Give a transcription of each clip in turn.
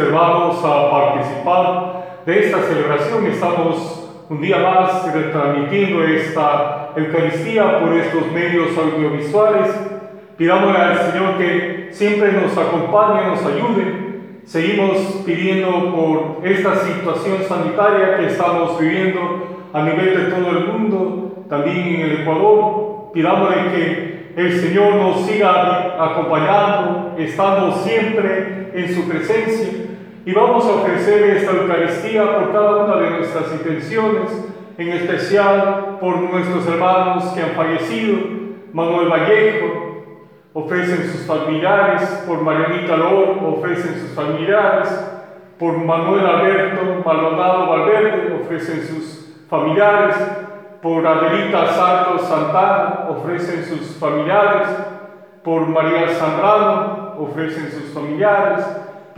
a participar de esta celebración. Estamos un día más retransmitiendo esta Eucaristía por estos medios audiovisuales. Pidámosle al Señor que siempre nos acompañe, nos ayude. Seguimos pidiendo por esta situación sanitaria que estamos viviendo a nivel de todo el mundo, también en el Ecuador. Pidámosle que el Señor nos siga acompañando, estando siempre en su presencia. Y vamos a ofrecer esta Eucaristía por cada una de nuestras intenciones, en especial por nuestros hermanos que han fallecido, Manuel Vallejo, ofrecen sus familiares, por Marianita Lor, ofrecen sus familiares, por Manuel Alberto Maldonado Valverde, ofrecen sus familiares, por Adelita Santos Santana ofrecen sus familiares, por María Zambrano ofrecen sus familiares,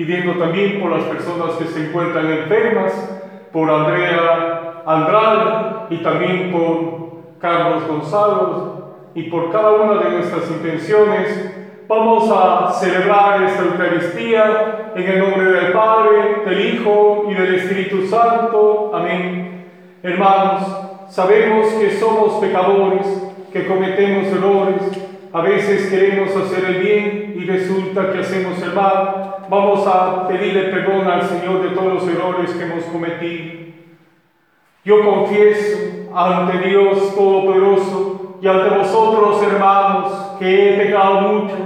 pidiendo también por las personas que se encuentran enfermas, por Andrea Andrade y también por Carlos Gonzalo y por cada una de nuestras intenciones. Vamos a celebrar esta Eucaristía en el nombre del Padre, del Hijo y del Espíritu Santo. Amén. Hermanos, Sabemos que somos pecadores, que cometemos errores, a veces queremos hacer el bien resulta que hacemos el mal. Vamos a pedirle perdón al Señor de todos los errores que hemos cometido. Yo confieso ante Dios Todopoderoso y ante vosotros, hermanos, que he pecado mucho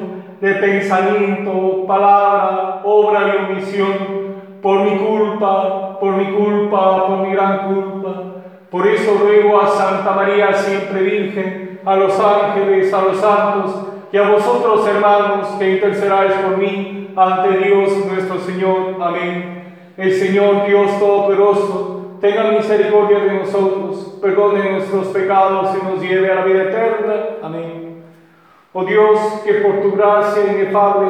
de pensamiento, palabra, obra y omisión, por mi culpa, por mi culpa, por mi gran culpa. Por eso ruego a Santa María, siempre Virgen, a los ángeles, a los santos y a vosotros, hermanos, que intercedáis por mí ante Dios nuestro Señor. Amén. El Señor Dios Todopoderoso, tenga misericordia de nosotros, perdone nuestros pecados y nos lleve a la vida eterna. Amén. Oh Dios, que por tu gracia inefable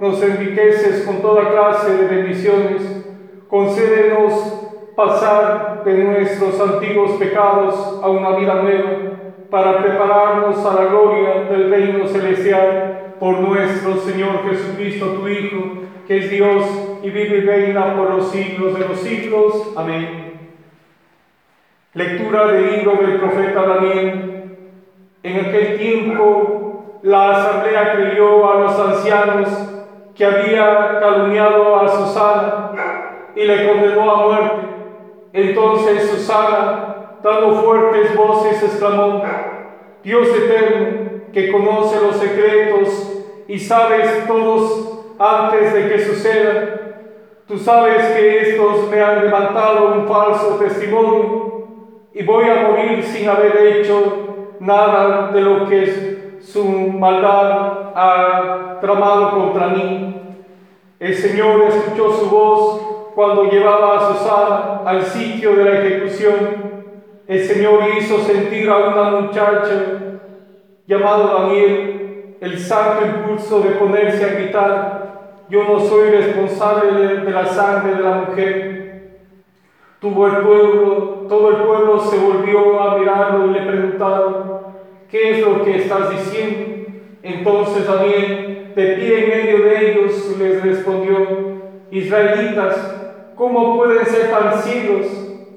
nos enriqueces con toda clase de bendiciones, concédenos pasar de nuestros antiguos pecados a una vida nueva, para prepararnos a la gloria del reino celestial por nuestro Señor Jesucristo, tu Hijo, que es Dios y vive y reina por los siglos de los siglos. Amén. Lectura del libro del profeta Daniel. En aquel tiempo la asamblea creyó a los ancianos que había calumniado a Susana y le condenó a muerte entonces Susana, dando fuertes voces, exclamó, Dios eterno, que conoce los secretos y sabes todos antes de que suceda, tú sabes que estos me han levantado un falso testimonio y voy a morir sin haber hecho nada de lo que su maldad ha tramado contra mí. El Señor escuchó su voz cuando llevaba a Susana al sitio de la ejecución, el Señor hizo sentir a una muchacha llamado Daniel el santo impulso de ponerse a gritar, yo no soy responsable de, la sangre de la mujer. Tuvo el pueblo, todo el pueblo se volvió a mirarlo y le preguntaron, ¿qué es lo que estás diciendo? Entonces Daniel, de pie en medio de ellos, les respondió, Israelitas, ¿Cómo pueden ser tan ciegos?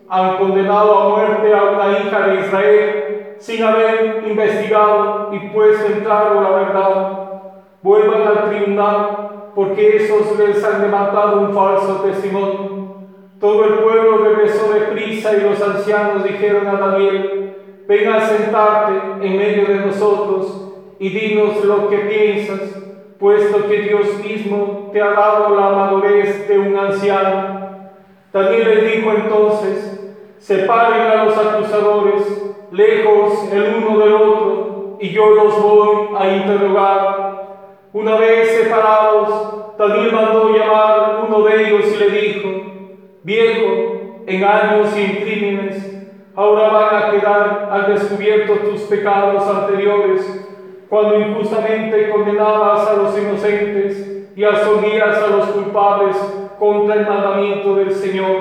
Han condenado a muerte a una hija de Israel sin haber investigado y puesto en claro la verdad. Vuelvan al tribunal porque esos les han levantado un falso testimonio. Todo el pueblo regresó de prisa y los ancianos dijeron a Daniel, ven a sentarte en medio de nosotros y dinos lo que piensas, puesto que Dios mismo te ha dado la madurez de un anciano Daniel les dijo entonces, separen a los acusadores, lejos el uno del otro, y yo los voy a interrogar. Una vez separados, Daniel mandó llamar uno de ellos y le dijo, viejo, en años y en crímenes, ahora van a quedar al descubierto tus pecados anteriores, cuando injustamente condenabas a los inocentes y absolvías a los culpables contra el mandamiento del Señor.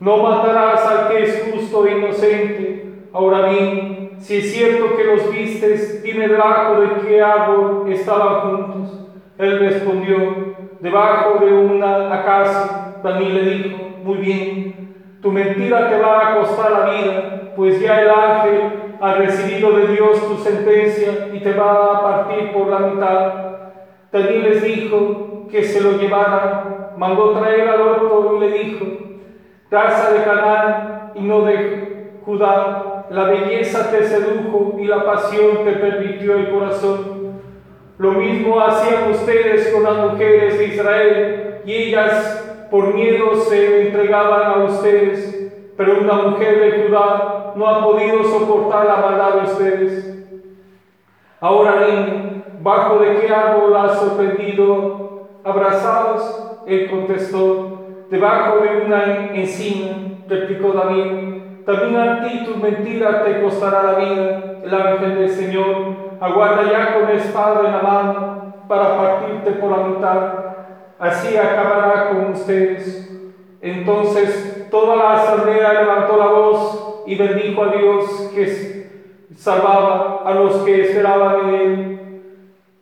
No matarás al que es justo e inocente. Ahora bien, si es cierto que los vistes, dime debajo de qué árbol estaban juntos. Él respondió, debajo de una acacia. Daniel le dijo, muy bien, tu mentira te va a costar la vida, pues ya el ángel ha recibido de Dios tu sentencia y te va a partir por la mitad. Daniel les dijo que se lo llevaran, mandó traer al otro y le dijo, casa de Canaán y no de Judá, la belleza te sedujo y la pasión te permitió el corazón. Lo mismo hacían ustedes con las mujeres de Israel y ellas por miedo se entregaban a ustedes, pero una mujer de Judá no ha podido soportar la maldad de ustedes. Ahora, niño, ¿bajo de qué árbol has sorprendido abrazados? Él contestó, debajo de una encina, replicó David. También a ti tu mentira te costará la vida. El ángel del Señor aguarda ya con espada en la mano para partirte por la mitad así acabará con ustedes. Entonces toda la asamblea levantó la voz y bendijo a Dios que salvaba a los que esperaban en él.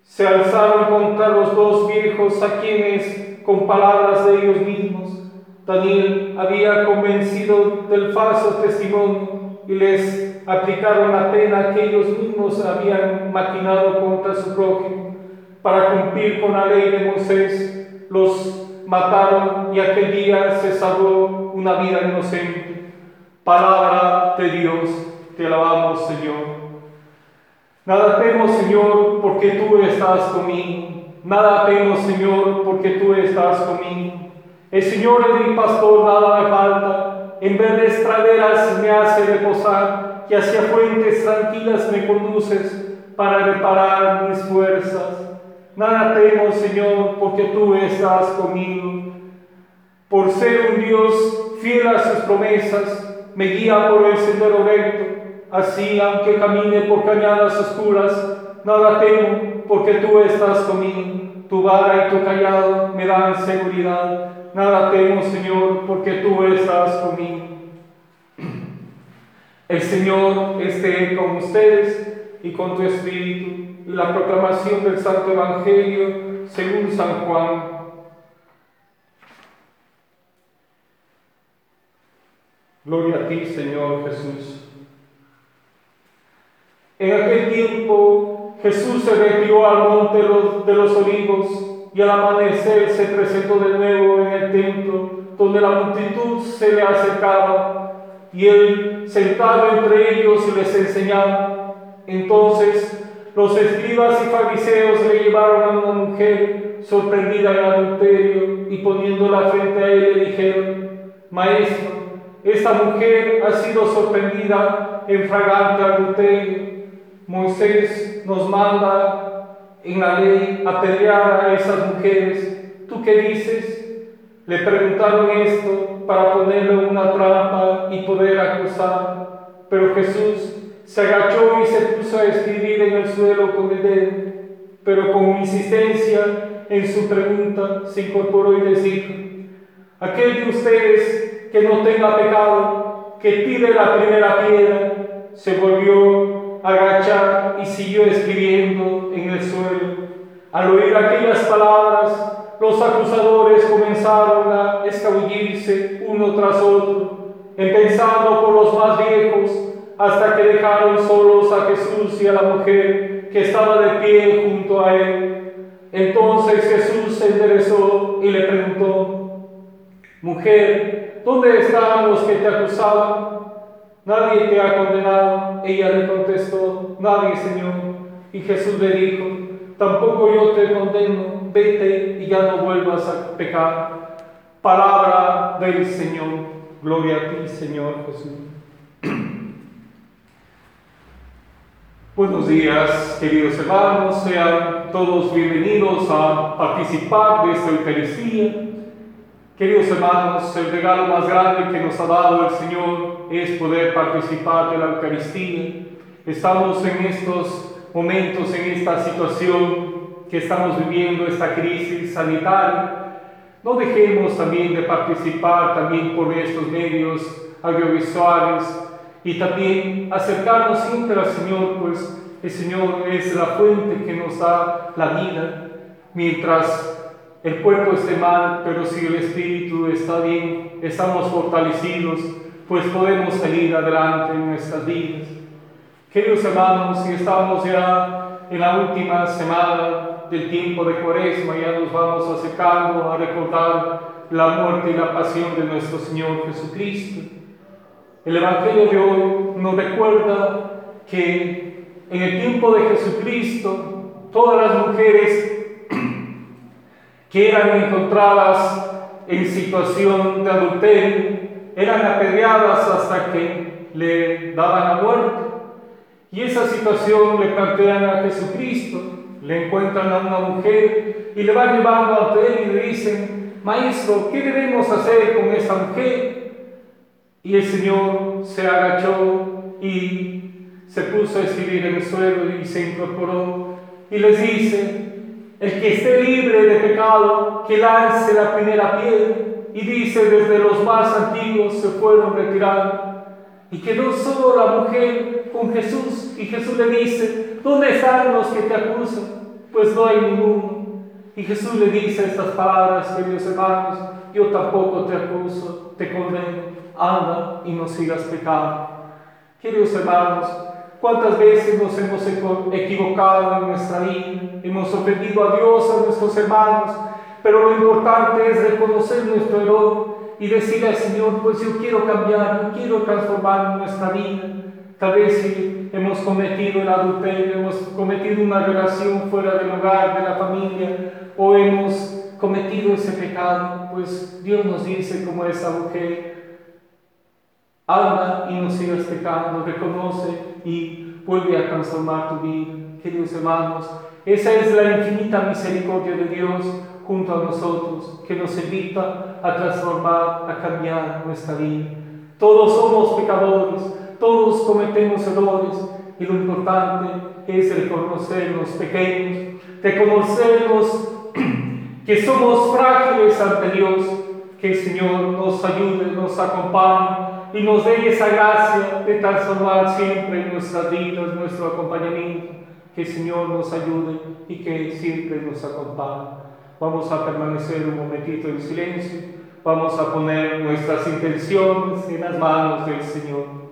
Se alzaron contra los dos viejos a quienes, con palabras de ellos mismos, Daniel había convencido del falso testimonio y les aplicaron la pena que ellos mismos habían maquinado contra su prójimo para cumplir con la ley de Moisés los mataron y aquel día se salvó una vida inocente. Palabra de Dios, te alabamos Señor. Nada temo Señor porque tú estás conmigo. Nada temo Señor porque tú estás conmigo. El Señor es mi pastor, nada me falta. En verdes praderas me hace reposar y hacia fuentes tranquilas me conduces para reparar mis fuerzas. Nada temo, Señor, porque tú estás conmigo. Por ser un Dios fiel a sus promesas, me guía por el sendero recto. Así, aunque camine por cañadas oscuras, nada temo, porque tú estás conmigo. Tu vara y tu callado me dan seguridad. Nada temo, Señor, porque tú estás conmigo. El Señor esté con ustedes y con tu espíritu la proclamación del Santo Evangelio según San Juan. Gloria a ti, Señor Jesús. En aquel tiempo Jesús se retiró al monte de los olivos y al amanecer se presentó de nuevo en el templo donde la multitud se le acercaba y él sentado entre ellos les enseñaba. Entonces los escribas y fariseos le llevaron a una mujer sorprendida en adulterio y poniéndola frente a él le dijeron, Maestro, esta mujer ha sido sorprendida en fragante adulterio. Moisés nos manda en la ley apedrear a esas mujeres. ¿Tú qué dices? Le preguntaron esto para ponerle una trampa y poder acusar. Pero Jesús se agachó y se puso a escribir en el suelo con el dedo, pero con insistencia en su pregunta se incorporó y les dijo, aquel de ustedes que no tenga pecado, que tire la primera piedra, se volvió siguió escribiendo en el suelo. Al oír aquellas palabras, los acusadores comenzaron a escabullirse uno tras otro, empezando por los más viejos, hasta que dejaron solos a Jesús y a la mujer que estaba de pie junto a él. Entonces Jesús se enderezó y le preguntó, Mujer, ¿dónde están los que te acusaban? Nadie te ha condenado. Ella le contestó, Nadie, Señor. Y Jesús le dijo, Tampoco yo te condeno, vete y ya no vuelvas a pecar. Palabra del Señor. Gloria a ti, Señor Jesús. Buenos días, queridos hermanos, sean todos bienvenidos a participar de esta Eucaristía. Queridos hermanos, el regalo más grande que nos ha dado el Señor es poder participar de la Eucaristía. Estamos en estos momentos, en esta situación que estamos viviendo, esta crisis sanitaria. No dejemos también de participar también por estos medios audiovisuales y también acercarnos siempre al Señor, pues el Señor es la fuente que nos da la vida, mientras el cuerpo esté mal, pero si el espíritu está bien, estamos fortalecidos, pues podemos salir adelante en nuestras vidas. Queridos hermanos, si estamos ya en la última semana del tiempo de Cuaresma, ya nos vamos acercando a recordar la muerte y la pasión de nuestro Señor Jesucristo. El Evangelio de hoy nos recuerda que en el tiempo de Jesucristo, todas las mujeres que eran encontradas en situación de adulterio eran apedreadas hasta que le daban la muerte. Y esa situación le plantean a Jesucristo, le encuentran a una mujer y le van llevando ante él y le dicen, Maestro, ¿qué debemos hacer con esta mujer? Y el Señor se agachó y se puso a escribir en el suelo y se incorporó y les dice, el que esté libre de pecado, que lance la primera piedra. Y dice, desde los más antiguos se fueron retirando y quedó solo la mujer con Jesús. Y Jesús le dice, ¿dónde están los que te acusan? Pues no hay ninguno. Y Jesús le dice estas palabras, queridos hermanos, yo tampoco te acuso, te condeno, anda y no sigas pecando. Queridos hermanos, ¿cuántas veces nos hemos equivocado en nuestra vida? Hemos ofendido a Dios, a nuestros hermanos, pero lo importante es reconocer nuestro error y decirle al Señor, pues yo quiero cambiar, yo quiero transformar nuestra vida. Tal vez si hemos cometido el adulterio, hemos cometido una relación fuera del hogar, de la familia, o hemos cometido ese pecado, pues Dios nos dice como esa mujer, anda y no sigas pecando, reconoce y vuelve a transformar tu vida. Queridos hermanos, esa es la infinita misericordia de Dios junto a nosotros, que nos invita a transformar, a cambiar nuestra vida. Todos somos pecadores, todos cometemos errores y lo importante es reconocernos pequeños, reconocernos que somos frágiles ante Dios, que el Señor nos ayude, nos acompañe y nos dé esa gracia de transformar siempre nuestras vidas, nuestro acompañamiento. Que el Señor nos ayude y que siempre nos acompañe. Vamos a permanecer un momentito en silencio. Vamos a poner nuestras intenciones en las manos del Señor.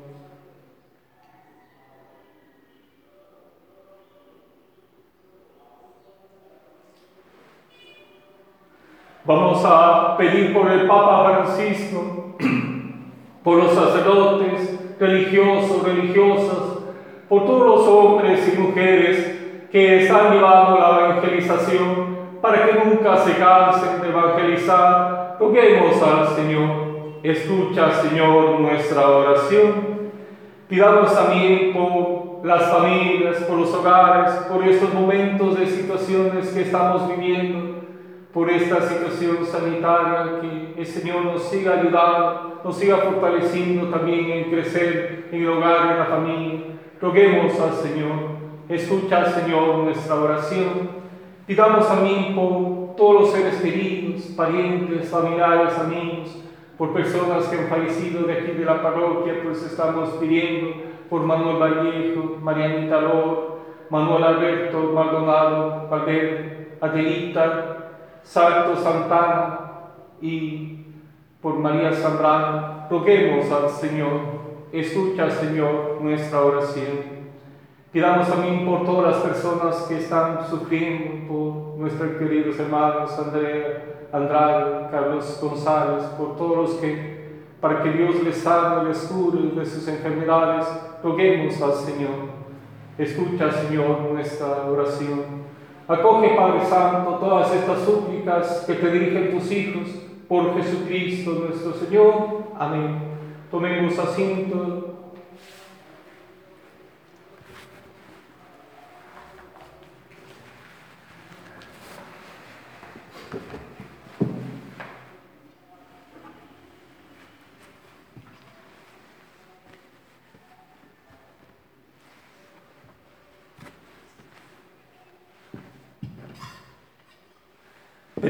Vamos a pedir por el Papa Francisco, por los sacerdotes, religiosos, religiosas, por todos los hombres y mujeres que están llevando la evangelización para que nunca se cansen de evangelizar. Roguemos al Señor. Escucha, Señor, nuestra oración. Pidamos también por las familias, por los hogares, por estos momentos de situaciones que estamos viviendo, por esta situación sanitaria, que el Señor nos siga ayudando, nos siga fortaleciendo también en crecer en el hogar, en la familia. Roguemos al Señor. Escucha, Señor, nuestra oración. Pidamos también por todos los seres queridos, parientes, familiares, amigos, por personas que han fallecido de aquí de la parroquia, pues estamos pidiendo por Manuel Vallejo, Marianita Lor, Manuel Alberto Maldonado Valverde, Adelita, Salto Santana y por María Zambrano. Roguemos al Señor, escucha Señor nuestra oración. Pidamos también por todas las personas que están sufriendo, por nuestros queridos hermanos Andrea, Andrade, Carlos González, por todos los que, para que Dios les sane, les cure de sus enfermedades, roguemos al Señor. Escucha, Señor, nuestra oración. Acoge, Padre Santo, todas estas súplicas que te dirigen tus hijos por Jesucristo nuestro Señor. Amén. Tomemos asiento.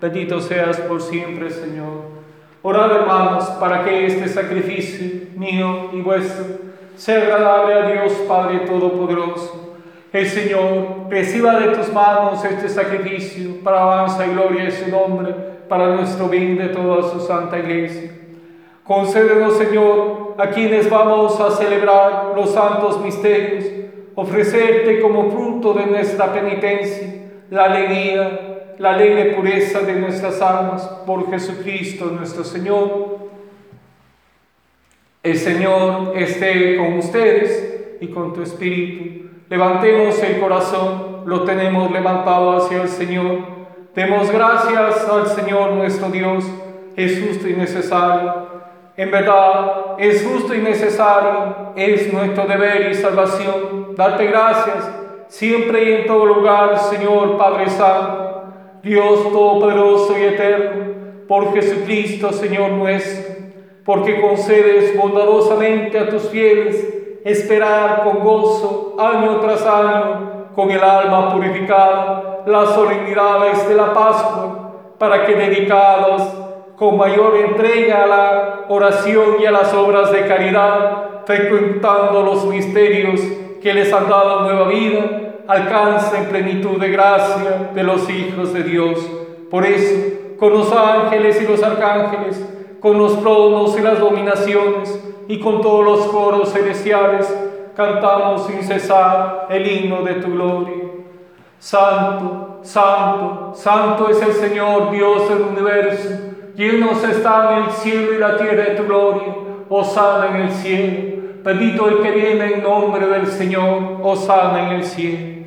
Bendito seas por siempre, Señor. Orad, hermanos, para que este sacrificio mío y vuestro sea agradable a Dios Padre Todopoderoso el Señor reciba de tus manos este sacrificio para avanza y gloria de su nombre, para nuestro bien de toda su santa iglesia. Concédenos, Señor, a quienes vamos a celebrar los santos misterios, ofrecerte como fruto de nuestra penitencia la alegría, la alegre pureza de nuestras almas por Jesucristo nuestro Señor. El Señor esté con ustedes y con tu espíritu Levantemos el corazón, lo tenemos levantado hacia el Señor. Demos gracias al Señor nuestro Dios, es justo y necesario. En verdad, es justo y necesario, es nuestro deber y salvación. Darte gracias siempre y en todo lugar, Señor Padre Santo, Dios Todopoderoso y Eterno, por Jesucristo, Señor nuestro, porque concedes bondadosamente a tus fieles esperar con gozo año tras año, con el alma purificada, las solemnidades de la Pascua, para que dedicados con mayor entrega a la oración y a las obras de caridad, frecuentando los misterios que les han dado nueva vida, alcancen plenitud de gracia de los hijos de Dios. Por eso, con los ángeles y los arcángeles, con los tronos y las dominaciones, y con todos los coros celestiales cantamos sin cesar el himno de tu gloria. Santo, santo, santo es el Señor Dios del universo, llenos están el cielo y la tierra de tu gloria, osana en el cielo, bendito el que viene en nombre del Señor, osana en el cielo.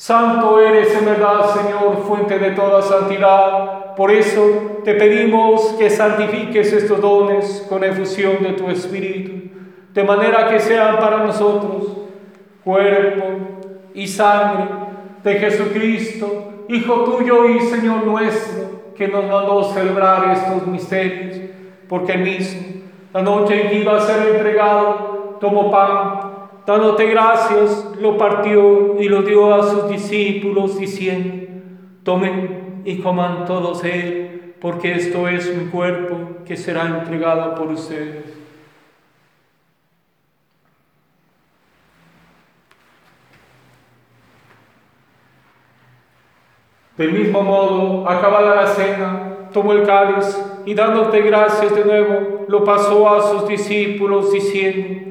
Santo eres en verdad, Señor, fuente de toda santidad. Por eso te pedimos que santifiques estos dones con efusión de tu Espíritu, de manera que sean para nosotros cuerpo y sangre de Jesucristo, Hijo tuyo y Señor nuestro, que nos mandó celebrar estos misterios, porque mismo, la noche en que iba a ser entregado, tomó pan dándote gracias, lo partió y lo dio a sus discípulos diciendo, tomen y coman todos él, porque esto es mi cuerpo que será entregado por ustedes. Del mismo modo, acabada la cena, tomó el cáliz y dándote gracias de nuevo, lo pasó a sus discípulos diciendo,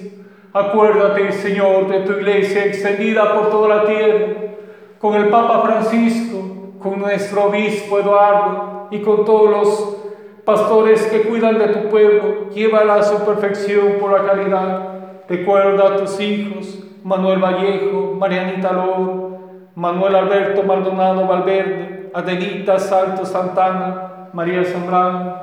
Acuérdate, Señor, de tu iglesia extendida por toda la tierra, con el Papa Francisco, con nuestro obispo Eduardo y con todos los pastores que cuidan de tu pueblo. Llévala a su perfección por la caridad. Recuerda a tus hijos, Manuel Vallejo, Marianita Loro, Manuel Alberto Maldonado Valverde, Adelita Salto Santana, María Zambrano,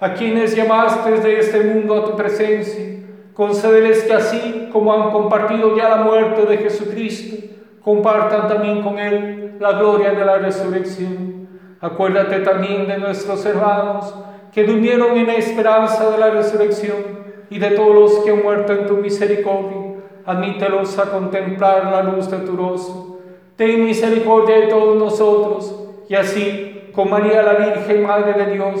a quienes llamaste de este mundo a tu presencia Concédeles que así como han compartido ya la muerte de Jesucristo, compartan también con Él la gloria de la resurrección. Acuérdate también de nuestros hermanos que durmieron en la esperanza de la resurrección y de todos los que han muerto en tu misericordia. Admítelos a contemplar la luz de tu rostro. Ten misericordia de todos nosotros y así, con María la Virgen, Madre de Dios,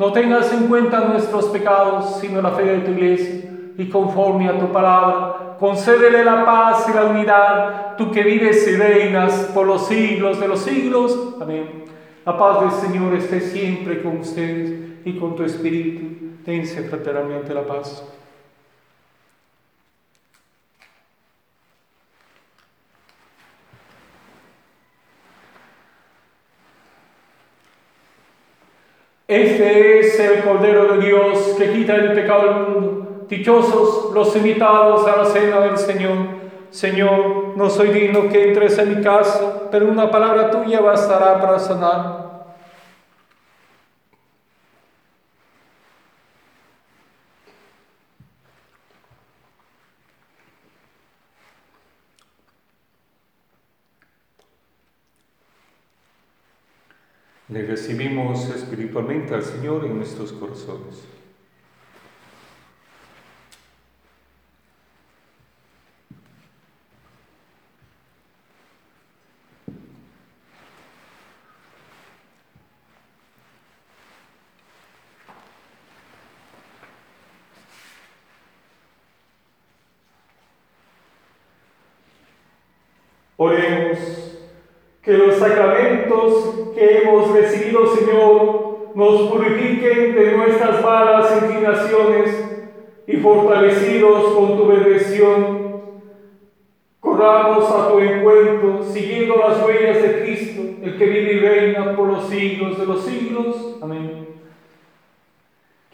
No tengas en cuenta nuestros pecados, sino la fe de tu iglesia, y conforme a tu palabra, concédele la paz y la unidad, tú que vives y reinas por los siglos de los siglos. Amén. La paz del Señor esté siempre con ustedes y con tu espíritu. Dense fraternamente la paz. Este es el Cordero de Dios que quita el pecado del mundo. Dichosos los invitados a la cena del Señor. Señor, no soy digno que entres en mi casa, pero una palabra tuya bastará para sanar. Le recibimos espiritualmente al Señor en nuestros corazones. Oremos que los sacramentos que hemos recibido, Señor, nos purifiquen de nuestras malas inclinaciones y fortalecidos con tu bendición, corramos a tu encuentro, siguiendo las huellas de Cristo, el que vive y reina por los siglos de los siglos. Amén.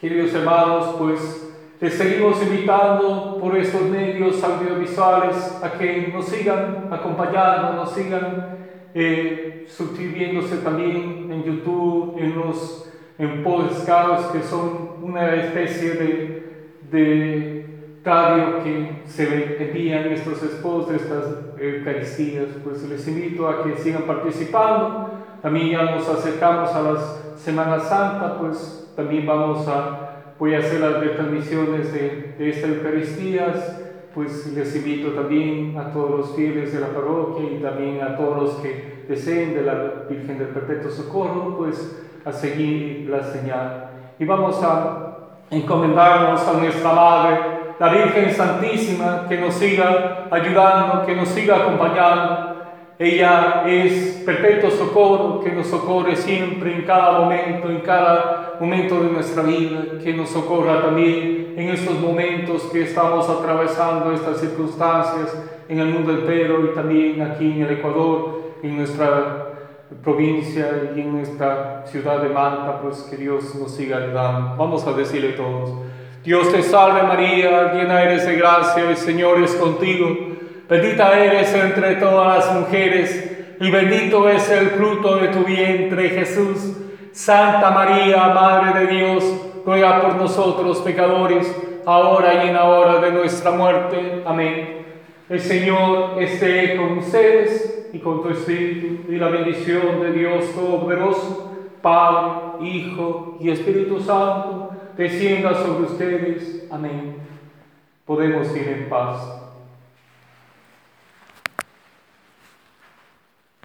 Queridos hermanos, pues les seguimos invitando por estos medios audiovisuales a que nos sigan acompañando, nos sigan eh, suscribiéndose también en YouTube, en los en podcasts que son una especie de, de radio que se envían estos esposos de estas Eucaristías. Pues les invito a que sigan participando. También ya nos acercamos a las Semana Santa, pues también vamos a, voy a hacer las retransmisiones de, de estas Eucaristías pues les invito también a todos los fieles de la parroquia y también a todos los que deseen de la Virgen del Perpetuo Socorro, pues a seguir la señal. Y vamos a encomendarnos a nuestra Madre, la Virgen Santísima, que nos siga ayudando, que nos siga acompañando. Ella es perpetuo socorro, que nos socorre siempre, en cada momento, en cada momento de nuestra vida, que nos socorra también en estos momentos que estamos atravesando estas circunstancias en el mundo entero y también aquí en el Ecuador, en nuestra provincia y en nuestra ciudad de Manta, pues que Dios nos siga ayudando. Vamos a decirle todos, Dios te salve María, llena eres de gracia, el Señor es contigo, bendita eres entre todas las mujeres y bendito es el fruto de tu vientre Jesús. Santa María, Madre de Dios, ruega por nosotros pecadores, ahora y en la hora de nuestra muerte. Amén. El Señor esté con ustedes y con tu espíritu, y la bendición de Dios Todopoderoso, Padre, Hijo y Espíritu Santo, descienda sobre ustedes. Amén. Podemos ir en paz.